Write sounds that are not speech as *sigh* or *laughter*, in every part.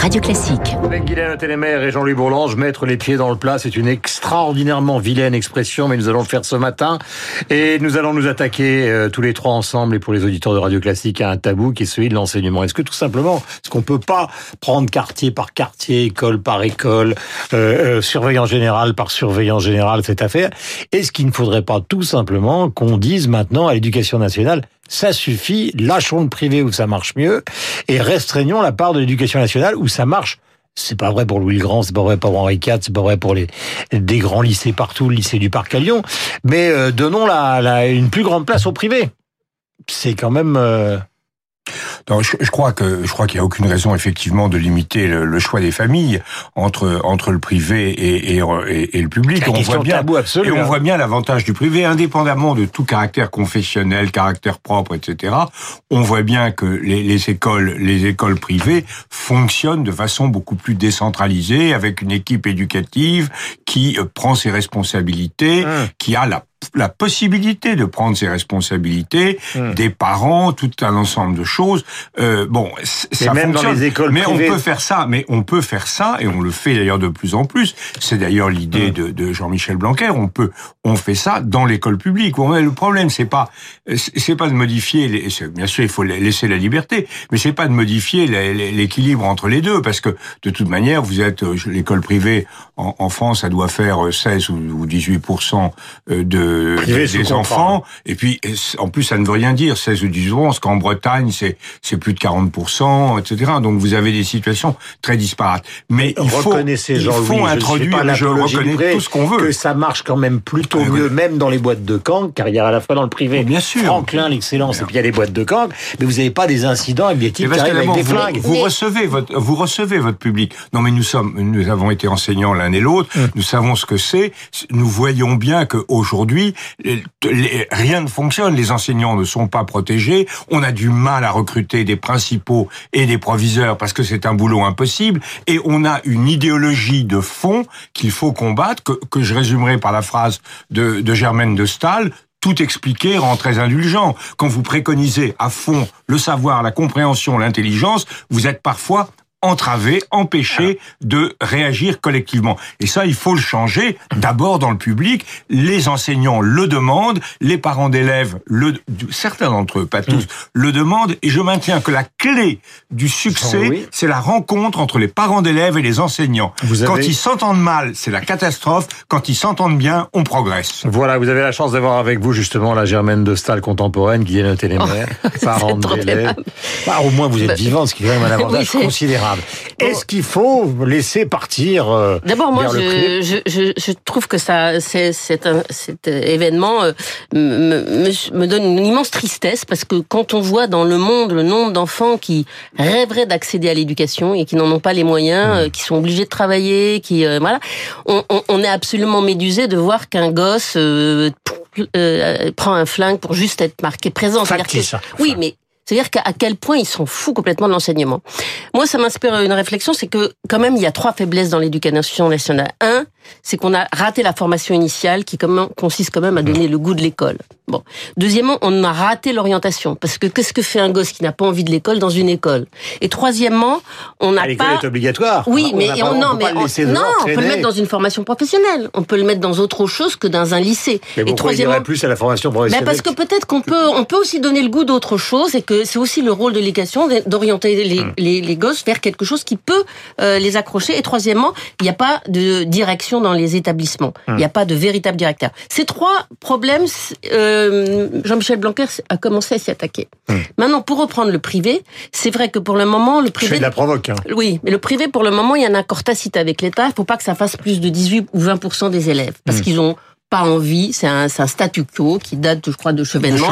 Radio Classique. Avec Guylaine Télémère et Jean-Louis Bourlange, mettre les pieds dans le plat, c'est une extraordinairement vilaine expression, mais nous allons le faire ce matin. Et nous allons nous attaquer euh, tous les trois ensemble, et pour les auditeurs de Radio Classique, à un tabou qui est celui de l'enseignement. Est-ce que tout simplement, est-ce qu'on peut pas prendre quartier par quartier, école par école, euh, euh, surveillant général par surveillant général cette affaire? Est-ce qu'il ne faudrait pas tout simplement qu'on dise maintenant à l'éducation nationale ça suffit, lâchons le privé où ça marche mieux et restreignons la part de l'éducation nationale où ça marche. C'est pas vrai pour Louis le Grand, c'est pas vrai pour Henri IV, c'est pas vrai pour les des grands lycées partout, le lycée du Parc à Lyon, mais euh, donnons la, la, une plus grande place au privé. C'est quand même euh, non, je, je, crois que je crois qu'il y a aucune raison effectivement de limiter le, le, choix des familles entre entre le privé et, et, et, et le public. On voit bien et on voit bien l'avantage du privé, indépendamment de tout caractère confessionnel, caractère propre, etc. On voit bien que les, les écoles les écoles privées fonctionnent de façon beaucoup plus décentralisée, avec une équipe éducative qui euh, prend ses responsabilités, mmh. qui a la la possibilité de prendre ses responsabilités, mmh. des parents, tout un ensemble de choses. Euh, bon, ça même fonctionne. Dans les écoles mais privées... on peut faire ça, mais on peut faire ça, et on le fait d'ailleurs de plus en plus. C'est d'ailleurs l'idée mmh. de, de Jean-Michel Blanquer. On peut, on fait ça dans l'école publique. Le problème, c'est pas, c'est pas de modifier. Les, bien sûr, il faut laisser la liberté, mais c'est pas de modifier l'équilibre entre les deux, parce que de toute manière, vous êtes euh, l'école privée en, en, France, ça doit faire 16 ou 18 euh, Privé des enfants. Et puis, en plus, ça ne veut rien dire, 16 ou 18 ans, parce qu'en Bretagne, c'est c'est plus de 40%, etc. Donc, vous avez des situations très disparates. Mais il faut, il faut introduire, je, je reconnais tout ce qu'on veut. Que ça marche quand même plutôt Ah, mieux, oui. même dans les boîtes de camp, car il y a à la fois dans le privé, Bien sûr. Franklin, l'excellence, et puis il y a les boîtes de camp, mais vous n'avez pas des incidents avec des types qui arrivent avec des vous, flingues. vous recevez votre, vous recevez votre public. Non, mais nous sommes, nous avons été enseignants l'un et l'autre. Hum. Nous savons ce que c'est. Nous voyons bien que rien ne fonctionne. Les enseignants ne sont pas protégés. On a du mal à recruter des principaux et des proviseurs parce que c'est un boulot impossible. Et on a une idéologie de fond qu'il faut combattre, que, que je résumerai par la phrase de, de Germaine de Stahl tout expliquer rend très indulgent. Quand vous préconisez à fond le savoir, la compréhension, l'intelligence, vous êtes parfois entravé, empêché de réagir collectivement. Et ça, il faut le changer. D'abord dans le public, les enseignants le demandent, les parents d'élèves, le, certains d'entre eux, pas tous, mmh. le demandent. Et je maintiens que la clé du succès, oui. c'est la rencontre entre les parents d'élèves et les enseignants. Vous Quand ils s'entendent mal, c'est la catastrophe. Quand ils s'entendent bien, on progresse. Voilà, vous avez la chance d'avoir avec vous justement la Germaine de Stahl contemporaine, Guylaine Télémère, oh, *laughs* parents d'élèves. Bah, au moins vous êtes vivante, ce qui est quand même un *laughs* avantage oui, considérable. Est-ce qu'il faut laisser partir euh, D'abord, moi, je, je, je, je, trouve que ça, c'est, cet événement euh, me, me, me, donne une immense tristesse parce que quand on voit dans le monde le nombre d'enfants qui rêveraient d'accéder à l'éducation et qui n'en ont pas les moyens, mmh. qui sont obligés de travailler, qui euh, voilà, on, on, on, est absolument médusé de voir qu'un gosse euh, prend un flingue pour juste être marqué présent. Que, ça. Oui, mais c'est-à-dire qu'à quel point ils s'en foutent complètement de l'enseignement. Moi, ça m'inspire une réflexion, c'est que quand même, il y a trois faiblesses dans l'éducation nationale. Un, c'est qu'on a raté la formation initiale qui consiste quand même à donner le goût de l'école. Bon. Deuxièmement, on a raté l'orientation parce que qu'est-ce que fait un gosse qui n'a pas envie de l'école dans une école? Et troisièmement, on n'a pas. L'école est obligatoire. Oui, on mais pas, on, non, mais on, non, on peut le mettre dans une formation professionnelle. On peut le mettre dans autre chose que dans un lycée. Mais et troisièmement, plus à la formation professionnelle. Mais parce que peut-être qu'on peut, on peut aussi donner le goût d'autre chose et que c'est aussi le rôle de l'éducation d'orienter les, hum. les, les, gosses vers quelque chose qui peut euh, les accrocher. Et troisièmement, il n'y a pas de direction dans les établissements. Il n'y a pas de véritable directeur. Ces trois problèmes, euh, Jean-Michel Blanquer a commencé à s'y attaquer. Hum. Maintenant, pour reprendre le privé, c'est vrai que pour le moment, le privé... Je fais de la provoque. Hein. Oui, mais le privé, pour le moment, il y a un accord tacite avec l'État. Il ne faut pas que ça fasse plus de 18 ou 20 des élèves. Parce qu'ils ont pas envie, c'est un, un, statu quo qui date, je crois, de Chevènement.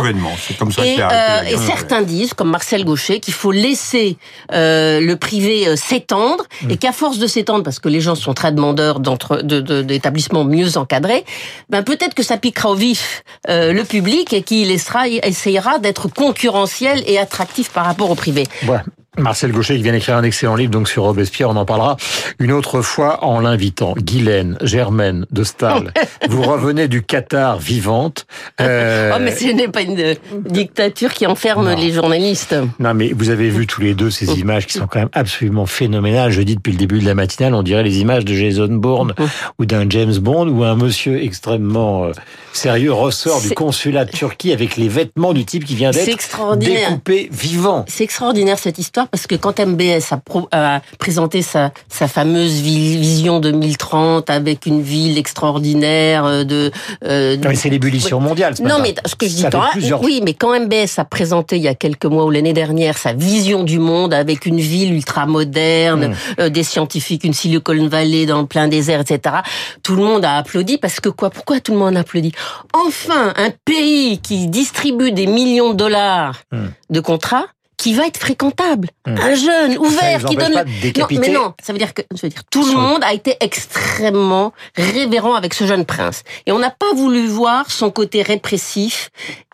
C'est comme ça et, euh, et certains disent, comme Marcel Gaucher, qu'il faut laisser euh, le privé euh, s'étendre mmh. et qu'à force de s'étendre, parce que les gens sont très demandeurs d'établissements de, de, mieux encadrés, ben peut-être que ça piquera au vif euh, le public et qu'il essayera d'être concurrentiel et attractif par rapport au privé. Ouais. Marcel Gaucher qui vient d'écrire un excellent livre donc sur Robespierre, on en parlera une autre fois en l'invitant. Guylaine, Germaine de Stahl, vous revenez du Qatar vivante. Euh... Oh mais ce n'est pas une dictature qui enferme les journalistes. Non mais vous avez vu tous les deux ces images qui sont quand même absolument phénoménales. Je dis depuis le début de la matinale, on dirait les images de Jason Bourne ou d'un James Bond où un monsieur extrêmement euh, sérieux ressort du consulat de Turquie avec les vêtements du type qui vient d'être découpé vivant. C'est extraordinaire cette histoire parce que quand MBS a, a présenté sa, sa, fameuse vision 2030 avec une ville extraordinaire euh, de... Euh, de... c'est l'ébullition mondiale. Ce non, mais ce que je dis, tant, plusieurs... oui, mais quand MBS a présenté il y a quelques mois ou l'année dernière sa vision du monde avec une ville ultra moderne, mmh. euh, des scientifiques, une Silicon Valley dans le plein désert, etc. Tout le monde a applaudi parce que quoi Pourquoi tout le monde a applaudi Enfin, un pays qui distribue des millions de dollars mmh. de contrats qui va être fréquentable. Mmh. Un jeune ouvert qui donne. non, mais non, ça veut dire que je veux dire tout le monde a été extrêmement révérent avec ce jeune prince, et on n'a pas voulu voir son côté répressif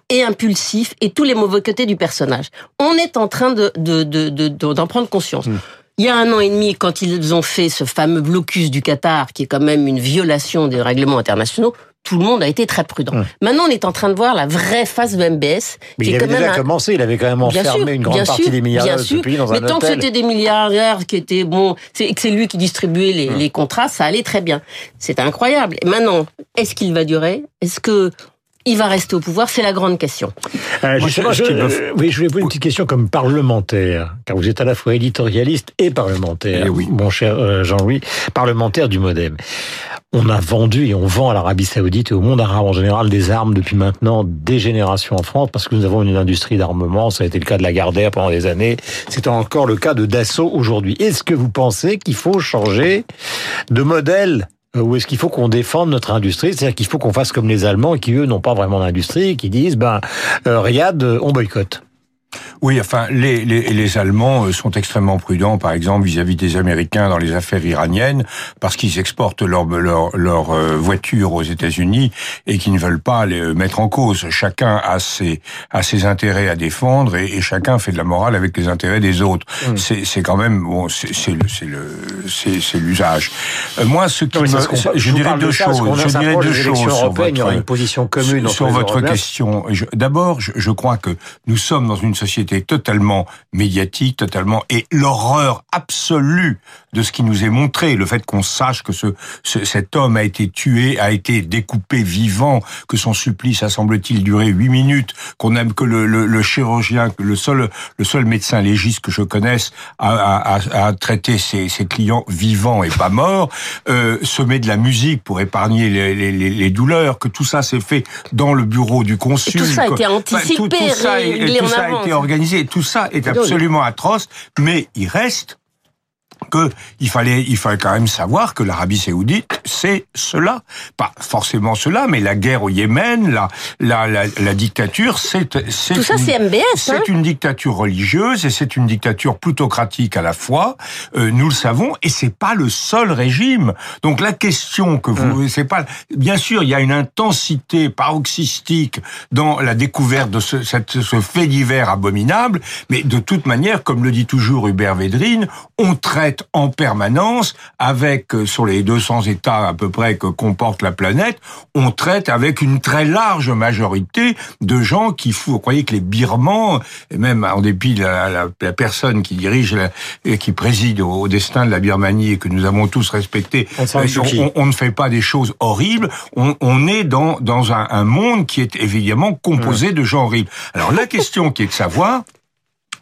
et impulsif et tous les mauvais côtés du personnage. On est en train de d'en de, de, de, prendre conscience. Mmh. Il y a un an et demi, quand ils ont fait ce fameux blocus du Qatar, qui est quand même une violation des règlements internationaux, tout le monde a été très prudent. Hum. Maintenant, on est en train de voir la vraie face de MBS. Mais il avait déjà commencé, il avait quand même enfermé une grande partie des milliardaires de ce pays dans mais un tant que c'était des milliardaires qui étaient bon, et que c'est lui qui distribuait les, hum. les contrats, ça allait très bien. C'est incroyable. Et maintenant, est-ce qu'il va durer? Est-ce que il va rester au pouvoir C'est la grande question. Euh, je, oui, je voulais poser une petite question comme parlementaire, car vous êtes à la fois éditorialiste et parlementaire, eh oui. mon cher euh, Jean-Louis, parlementaire du MoDem. On a vendu et on vend à l'Arabie Saoudite et au monde arabe en général des armes depuis maintenant des générations en France, parce que nous avons une industrie d'armement. Ça a été le cas de la Gardère pendant des années. C'est encore le cas de Dassault aujourd'hui. Est-ce que vous pensez qu'il faut changer de modèle ou est-ce qu'il faut qu'on défende notre industrie? C'est-à-dire qu'il faut qu'on fasse comme les Allemands qui, eux, n'ont pas vraiment d'industrie, qui disent, ben, euh, Riyad, euh, on boycotte. Oui, enfin, les, les, les, Allemands euh, sont extrêmement prudents, par exemple, vis-à-vis des Américains dans les affaires iraniennes, parce qu'ils exportent leurs leur, leur, euh, voitures aux États-Unis et qu'ils ne veulent pas les mettre en cause. Chacun a ses, a ses intérêts à défendre et, et chacun fait de la morale avec les intérêts des autres. Mmh. C'est quand même bon, c'est le c'est l'usage. Euh, moi, ce qui me, je, dirais deux choses. Je dirais deux choses sur votre, il y aura une position commune sur votre question. D'abord, je, je crois que nous sommes dans une société totalement médiatique, totalement et l'horreur absolue de ce qui nous est montré, le fait qu'on sache que ce, cet homme a été tué, a été découpé vivant, que son supplice a semble-t-il duré huit minutes, qu'on aime que le, le, le, chirurgien, que le seul le seul médecin légiste que je connaisse a, a, a traité ses, ses, clients vivants et pas morts, euh, se met de la musique pour épargner les, les, les douleurs, que tout ça s'est fait dans le bureau du consul. tout ça a été anticipé, tout, ça, tout ça a été organisé tout ça est absolument atroce, mais il reste que il fallait, il fallait quand même savoir que l'Arabie Saoudite, c'est cela, pas forcément cela, mais la guerre au Yémen, la la la, la dictature, c'est c'est tout ça, c'est MBS. C'est hein une dictature religieuse et c'est une dictature plutocratique à la fois. Euh, nous le savons et c'est pas le seul régime. Donc la question que vous, hum. c'est pas, bien sûr, il y a une intensité paroxystique dans la découverte de ce, cette, ce fait divers abominable, mais de toute manière, comme le dit toujours Hubert Védrine, on traite en permanence avec, euh, sur les 200 États à peu près que comporte la planète, on traite avec une très large majorité de gens qui font, vous croyez que les Birmans, et même en dépit de la, la, personne qui dirige et qui préside au, destin de la Birmanie et que nous avons tous respecté, on, euh, on, ne fait pas des choses horribles, on, on est dans, dans un, un, monde qui est évidemment composé de gens horribles. Alors la question qui est de savoir,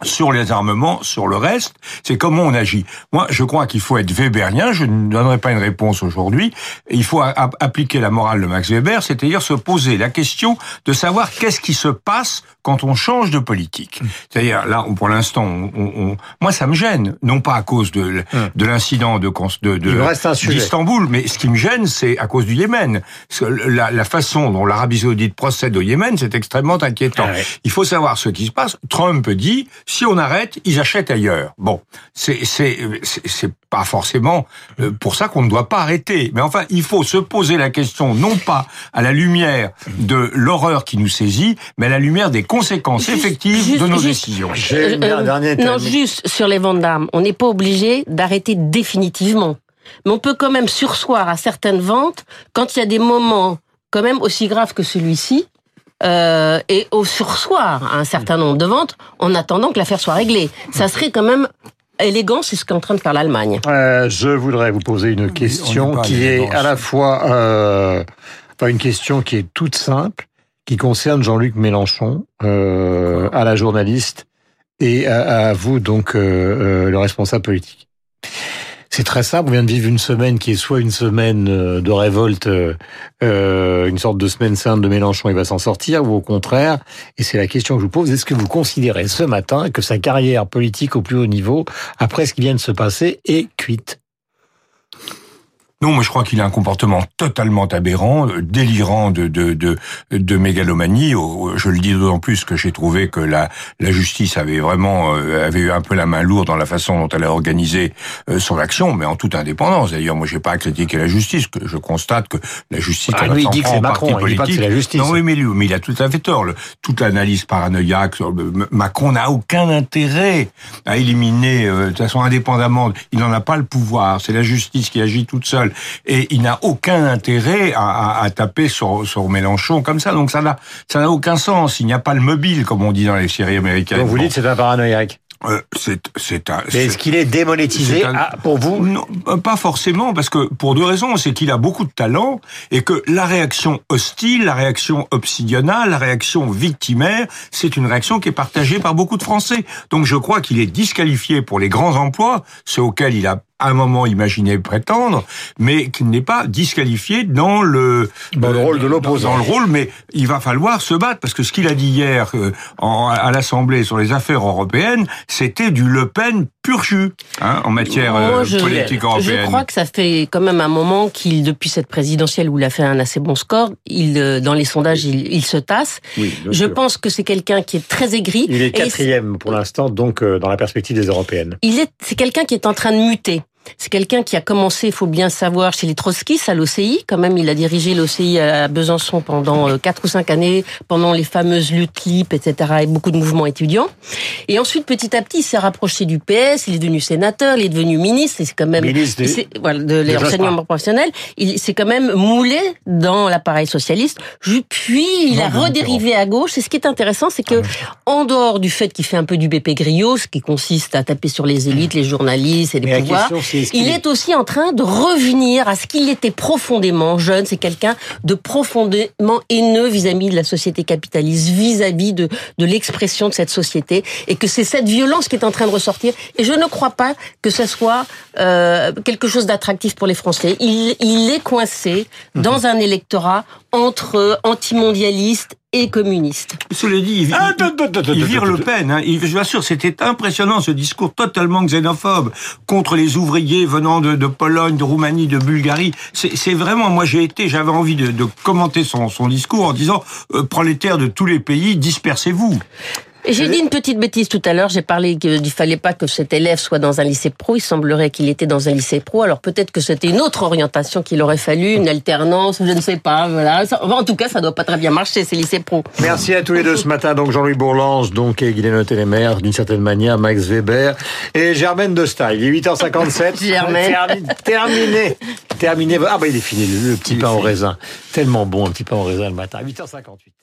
sur les armements, sur le reste, c'est comment on agit. Moi, je crois qu'il faut être Weberien, je ne donnerai pas une réponse aujourd'hui, il faut appliquer la morale de Max Weber, c'est-à-dire se poser la question de savoir qu'est-ce qui se passe quand on change de politique. C'est-à-dire, là, pour l'instant, on, moi, ça me gêne, non pas à cause de, hum. de l'incident de, de, d'Istanbul, mais ce qui me gêne, c'est à cause du Yémen. La, la façon dont l'Arabie Saoudite procède au Yémen, c'est extrêmement inquiétant. Ah Il faut savoir ce qui se passe. Trump dit, si on arrête, ils achètent ailleurs. Bon, c'est c'est c'est pas forcément euh, pour ça qu'on ne doit pas arrêter. Mais enfin, il faut se poser la question non pas à la lumière de l'horreur qui nous saisit, mais à la lumière des conséquences effectives de nos décisions. Euh, euh, non, juste sur les ventes d'armes, on n'est pas obligé d'arrêter définitivement. Mais on peut quand même sursoir à certaines ventes quand il y a des moments quand même aussi graves que celui-ci, euh, et au sursoir à un certain nombre de ventes en attendant que l'affaire soit réglée. Ça serait quand même élégant, c'est ce qu'est en train de faire l'Allemagne. Euh, je voudrais vous poser une question qui est à la fois euh, une question qui est toute simple, qui concerne Jean-Luc Mélenchon, euh, à la journaliste et à, à vous donc le responsable politique. C'est très simple. On vient de vivre une semaine qui est soit une semaine euh, de révolte, euh, euh, une sorte de semaine sainte de Mélenchon, il va s'en sortir, ou au contraire. Et c'est la question que je vous pose. Est-ce que vous considérez ce matin que sa carrière politique au plus haut niveau, après ce qui vient de se passer, est cuite? Non, moi je crois qu'il a un comportement totalement aberrant, euh, délirant de de de, de mégalomanie. Je le dis d'autant plus que j'ai trouvé que la la justice avait vraiment euh, avait eu un peu la main lourde dans la façon dont elle a organisé euh, son action, mais en toute indépendance. D'ailleurs, moi j'ai pas à critiquer la justice. Que je constate que la justice ah, lui, il dit que c'est Macron, il dit pas que c'est la justice. Non, oui, mais lui, mais il a tout à fait tort. Le, toute l'analyse paranoïaque, Macron n'a aucun intérêt à éliminer de toute façon indépendamment. Il n'en a pas le pouvoir. C'est la justice qui agit toute seule et il n'a aucun intérêt à, à, taper sur, sur Mélenchon comme ça. Donc ça n'a ça n'a aucun sens. Il n'y a pas le mobile comme on dit dans les séries américaines. Donc vous dites c'est un paranoïaque. Euh, c'est un. est-ce qu'il est démonétisé pour vous? Non, euh, pas forcément, parce que pour deux raisons, c'est qu'il a beaucoup de talent et que la réaction hostile, la réaction obsidionale, la réaction victimaire, c'est une réaction qui est partagée par beaucoup de Français. Donc je crois qu'il est disqualifié pour les grands emplois, ceux auxquels il a à un moment imaginé prétendre, mais qui n'est pas disqualifié dans le dans le rôle de l'opposant. Dans le rôle, mais il va falloir se battre parce que ce qu'il a dit hier euh, à l'Assemblée sur les affaires européennes, c'était du Le Pen pur jus hein, en matière euh, politique européenne. Je crois que ça fait quand même un moment qu'il, depuis cette présidentielle où il a fait un assez bon score, il euh, dans les sondages il, se tasse. Oui, je pense que c'est quelqu'un qui est très aigri. Il est quatrième pour l'instant, donc dans la perspective des européennes. Il est, c'est quelqu'un qui est en train de muter. C'est quelqu'un qui a commencé, il faut bien savoir, chez les trotskistes à l'OCI. Quand même, il a dirigé l'OCI à Besançon pendant euh, quatre ou cinq années, pendant les fameuses luttes LIP, etc., et beaucoup de mouvements étudiants. Et ensuite, petit à petit, il s'est rapproché du PS, il est devenu sénateur, il est devenu ministre, et c'est quand même... Ministre de, voilà, de l'enseignement professionnel. Il s'est quand même moulé dans l'appareil socialiste. Puis, il a redérivé à gauche. Et ce qui est intéressant, c'est que, en dehors du fait qu'il fait un peu du BP griot, ce qui consiste à taper sur les élites, les journalistes et les pouvoirs il est aussi en train de revenir à ce qu'il était profondément jeune. C'est quelqu'un de profondément haineux vis-à-vis de la société capitaliste, vis-à-vis de, de l'expression de cette société, et que c'est cette violence qui est en train de ressortir. Et je ne crois pas que ce soit euh, quelque chose d'attractif pour les Français. Il, il est coincé dans mhm. un électorat entre antimondialistes et communiste. Cela dit, il, ah, il, vire Le Pen. Hein. je vous assure, c'était impressionnant ce discours totalement xénophobe contre les ouvriers venant de, Pologne, de Roumanie, de Bulgarie. C'est vraiment, moi j'ai été, j'avais envie de, commenter son, discours en disant euh, prolétaires de tous les pays, dispersez-vous. J'ai dit une petite bêtise tout à l'heure. J'ai parlé qu'il ne fallait pas que cet élève soit dans un lycée pro. Il semblerait qu'il était dans un lycée pro. Alors peut-être que c'était une autre orientation qu'il aurait fallu, une alternance, je ne sais pas. Voilà. En tout cas, ça doit pas très bien marcher ces lycées pro. Merci à tous les deux ce matin. Donc Jean-Louis Bourlange, donc et Guylaine Télémaire, d'une certaine manière, Max Weber et Germaine de Style. Il est 8h57. *laughs* Germaine. Terminé. Terminé. Ah bah il est fini le, petit pain au raisin. Tellement bon un petit pain au raisin le matin. 8h58.